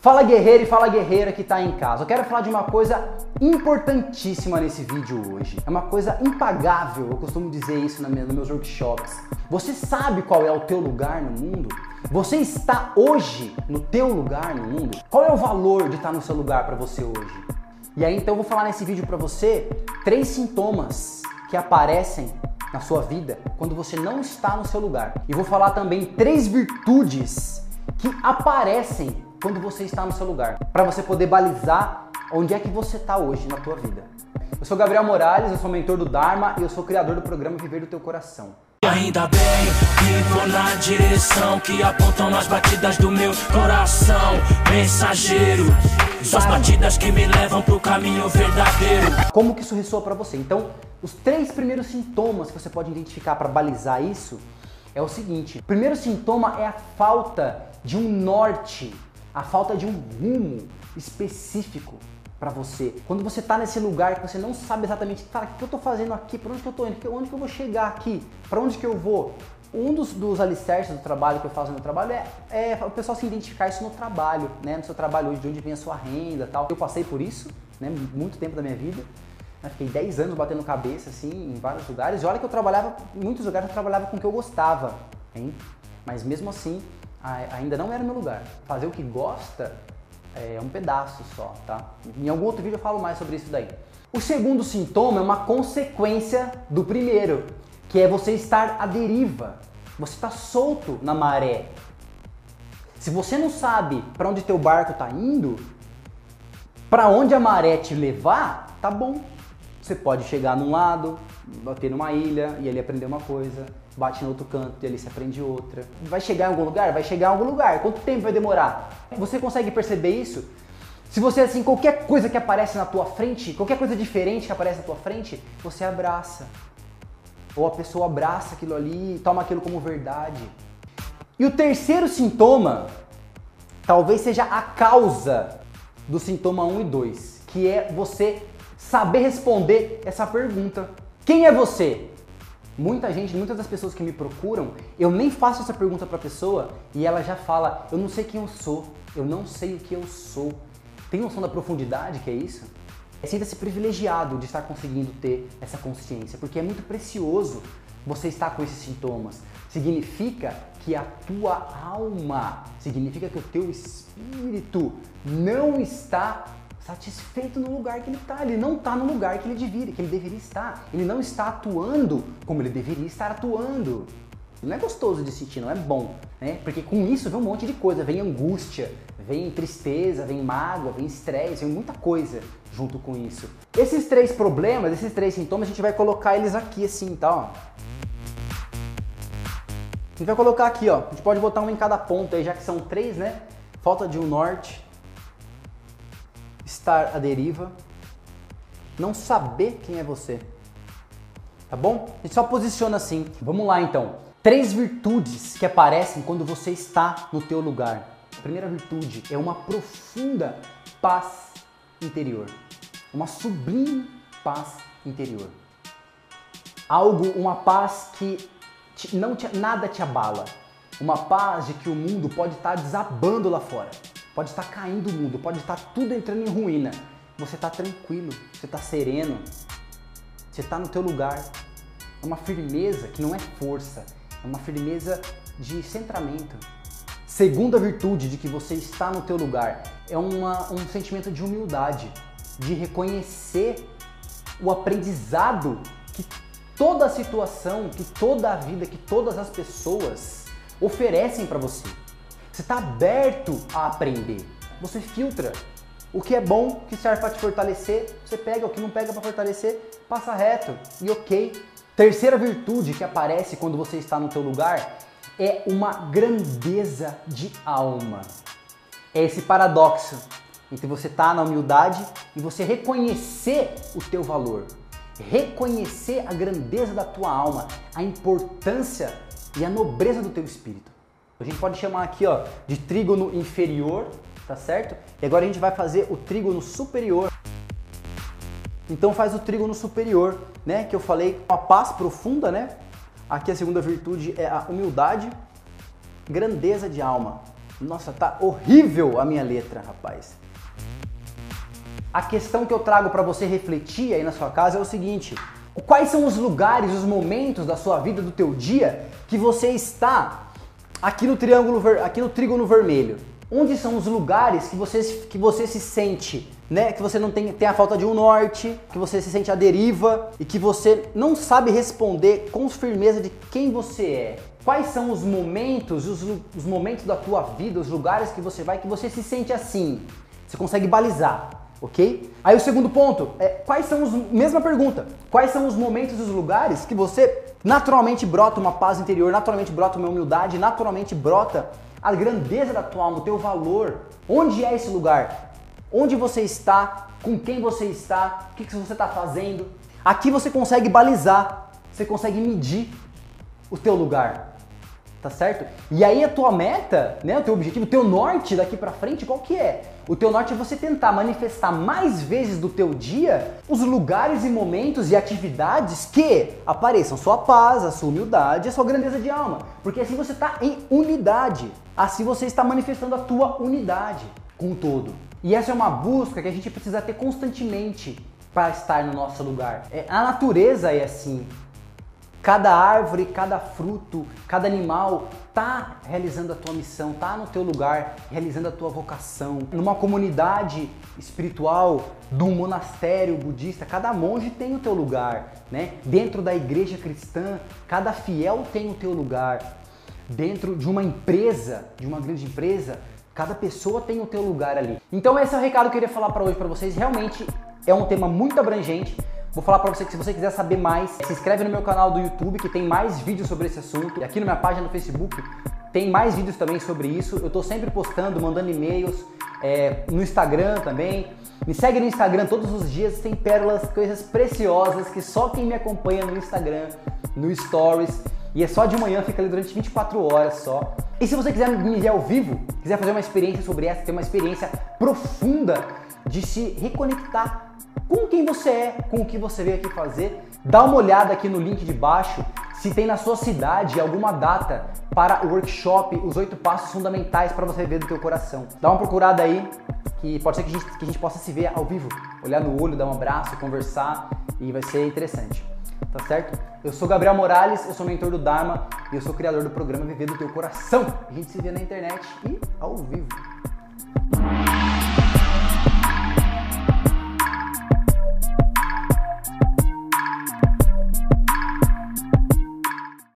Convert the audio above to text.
Fala guerreiro e fala guerreira que está em casa. Eu quero falar de uma coisa importantíssima nesse vídeo hoje. É uma coisa impagável, eu costumo dizer isso nos meus workshops. Você sabe qual é o teu lugar no mundo? Você está hoje no teu lugar no mundo? Qual é o valor de estar no seu lugar para você hoje? E aí então eu vou falar nesse vídeo para você três sintomas que aparecem na sua vida quando você não está no seu lugar. E vou falar também três virtudes que aparecem quando você está no seu lugar, para você poder balizar onde é que você está hoje na tua vida. Eu sou Gabriel Morales, eu sou mentor do Dharma e eu sou criador do programa Viver do Teu Coração. Ainda bem que vou na direção que apontam nas batidas do meu coração, mensageiro. Suas batidas que me levam pro caminho verdadeiro. Como que isso ressoa para você? Então, os três primeiros sintomas que você pode identificar para balizar isso é o seguinte: o primeiro sintoma é a falta de um norte a falta de um rumo específico para você. Quando você está nesse lugar que você não sabe exatamente, cara, o que eu estou fazendo aqui, para onde que eu estou indo, onde que eu vou chegar aqui, para onde que eu vou. Um dos, dos alicerces do trabalho que eu faço no trabalho é, é o pessoal se identificar isso no trabalho, né? No seu trabalho hoje, de onde vem a sua renda tal. Eu passei por isso, né? Muito tempo da minha vida. Né? Fiquei 10 anos batendo cabeça, assim, em vários lugares. E olha que eu trabalhava, em muitos lugares eu trabalhava com o que eu gostava, hein? Mas mesmo assim, ainda não era meu lugar. Fazer o que gosta é um pedaço só, tá? Em algum outro vídeo eu falo mais sobre isso daí. O segundo sintoma é uma consequência do primeiro, que é você estar à deriva. Você está solto na maré. Se você não sabe para onde teu barco está indo, para onde a maré te levar, tá bom. Você pode chegar num lado, bater numa ilha e ali aprender uma coisa bate no outro canto e ali se aprende outra. Vai chegar em algum lugar? Vai chegar em algum lugar. Quanto tempo vai demorar? Você consegue perceber isso? Se você, assim, qualquer coisa que aparece na tua frente, qualquer coisa diferente que aparece na tua frente, você abraça. Ou a pessoa abraça aquilo ali toma aquilo como verdade. E o terceiro sintoma, talvez seja a causa do sintoma 1 e 2, que é você saber responder essa pergunta. Quem é você? Muita gente, muitas das pessoas que me procuram, eu nem faço essa pergunta para a pessoa e ela já fala: Eu não sei quem eu sou, eu não sei o que eu sou. Tem noção da profundidade que é isso? Sinta-se privilegiado de estar conseguindo ter essa consciência, porque é muito precioso você estar com esses sintomas. Significa que a tua alma, significa que o teu espírito não está satisfeito no lugar que ele está. Ele não está no lugar que ele deveria, que ele deveria estar. Ele não está atuando como ele deveria estar atuando. Não é gostoso de sentir, não é bom, né? Porque com isso vem um monte de coisa, vem angústia, vem tristeza, vem mágoa, vem estresse, vem muita coisa junto com isso. Esses três problemas, esses três sintomas, a gente vai colocar eles aqui assim, tá? Ó. A gente vai colocar aqui, ó. A gente pode botar um em cada ponto aí, já que são três, né? Falta de um norte, estar à deriva, não saber quem é você. Tá bom? A gente só posiciona assim. Vamos lá então. Três virtudes que aparecem quando você está no teu lugar. A primeira virtude é uma profunda paz interior. Uma sublime paz interior. Algo, uma paz que te, não te, nada te abala. Uma paz de que o mundo pode estar desabando lá fora. Pode estar caindo o mundo, pode estar tudo entrando em ruína. Você está tranquilo, você está sereno, você está no teu lugar. É uma firmeza que não é força, é uma firmeza de centramento. Segunda virtude de que você está no teu lugar é uma, um sentimento de humildade, de reconhecer o aprendizado que toda a situação, que toda a vida, que todas as pessoas oferecem para você. Você está aberto a aprender. Você filtra. O que é bom, que serve para te fortalecer, você pega. O que não pega para fortalecer, passa reto. E ok. Terceira virtude que aparece quando você está no teu lugar é uma grandeza de alma. É esse paradoxo entre você estar tá na humildade e você reconhecer o teu valor, reconhecer a grandeza da tua alma, a importância e a nobreza do teu espírito. A gente pode chamar aqui ó, de trígono inferior, tá certo? E agora a gente vai fazer o trígono superior. Então faz o trígono superior, né? Que eu falei, uma paz profunda, né? Aqui a segunda virtude é a humildade, grandeza de alma. Nossa, tá horrível a minha letra, rapaz. A questão que eu trago para você refletir aí na sua casa é o seguinte: quais são os lugares, os momentos da sua vida, do teu dia que você está aqui no triângulo, aqui no trígono vermelho? Onde são os lugares que você, que você se sente, né? Que você não tem, tem a falta de um norte, que você se sente à deriva e que você não sabe responder com firmeza de quem você é. Quais são os momentos, os, os momentos da tua vida, os lugares que você vai que você se sente assim? Você consegue balizar, ok? Aí o segundo ponto é quais são os. Mesma pergunta. Quais são os momentos e os lugares que você naturalmente brota uma paz interior, naturalmente brota uma humildade, naturalmente brota a grandeza da tua alma, o teu valor. Onde é esse lugar? Onde você está? Com quem você está? O que, que você está fazendo? Aqui você consegue balizar, você consegue medir o teu lugar tá certo? E aí a tua meta, né, o teu objetivo, o teu norte daqui para frente, qual que é? O teu norte é você tentar manifestar mais vezes do teu dia os lugares e momentos e atividades que apareçam sua paz, a sua humildade, a sua grandeza de alma, porque assim você está em unidade. Assim você está manifestando a tua unidade com o todo. E essa é uma busca que a gente precisa ter constantemente para estar no nosso lugar. É, a natureza é assim. Cada árvore, cada fruto, cada animal tá realizando a tua missão, tá no teu lugar, realizando a tua vocação. Numa comunidade espiritual, num monastério budista, cada monge tem o teu lugar, né? Dentro da igreja cristã, cada fiel tem o teu lugar. Dentro de uma empresa, de uma grande empresa, cada pessoa tem o teu lugar ali. Então esse é o recado que eu queria falar para hoje para vocês. Realmente é um tema muito abrangente Vou falar para você que se você quiser saber mais, se inscreve no meu canal do YouTube que tem mais vídeos sobre esse assunto. E aqui na minha página no Facebook tem mais vídeos também sobre isso. Eu estou sempre postando, mandando e-mails, é, no Instagram também. Me segue no Instagram todos os dias, tem pérolas, coisas preciosas que só quem me acompanha no Instagram, no Stories, e é só de manhã, fica ali durante 24 horas só. E se você quiser me ver ao vivo, quiser fazer uma experiência sobre essa, ter uma experiência profunda de se reconectar com quem você é, com o que você veio aqui fazer. Dá uma olhada aqui no link de baixo se tem na sua cidade alguma data para o workshop Os Oito Passos Fundamentais para você ver do teu coração. Dá uma procurada aí, que pode ser que a, gente, que a gente possa se ver ao vivo, olhar no olho, dar um abraço, conversar e vai ser interessante. Tá certo? Eu sou Gabriel Morales, eu sou mentor do Dharma e eu sou criador do programa Viver do Teu Coração. A gente se vê na internet e ao vivo.